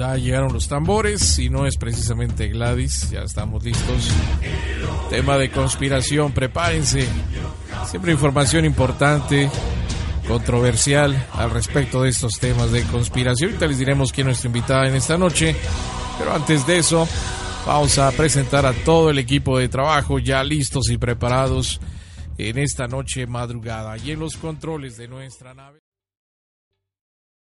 Ya llegaron los tambores, si no es precisamente Gladys, ya estamos listos. Tema de conspiración, prepárense. Siempre información importante, controversial al respecto de estos temas de conspiración. Ahorita les diremos quién es nuestra invitada en esta noche. Pero antes de eso, vamos a presentar a todo el equipo de trabajo ya listos y preparados en esta noche madrugada y en los controles de nuestra nave.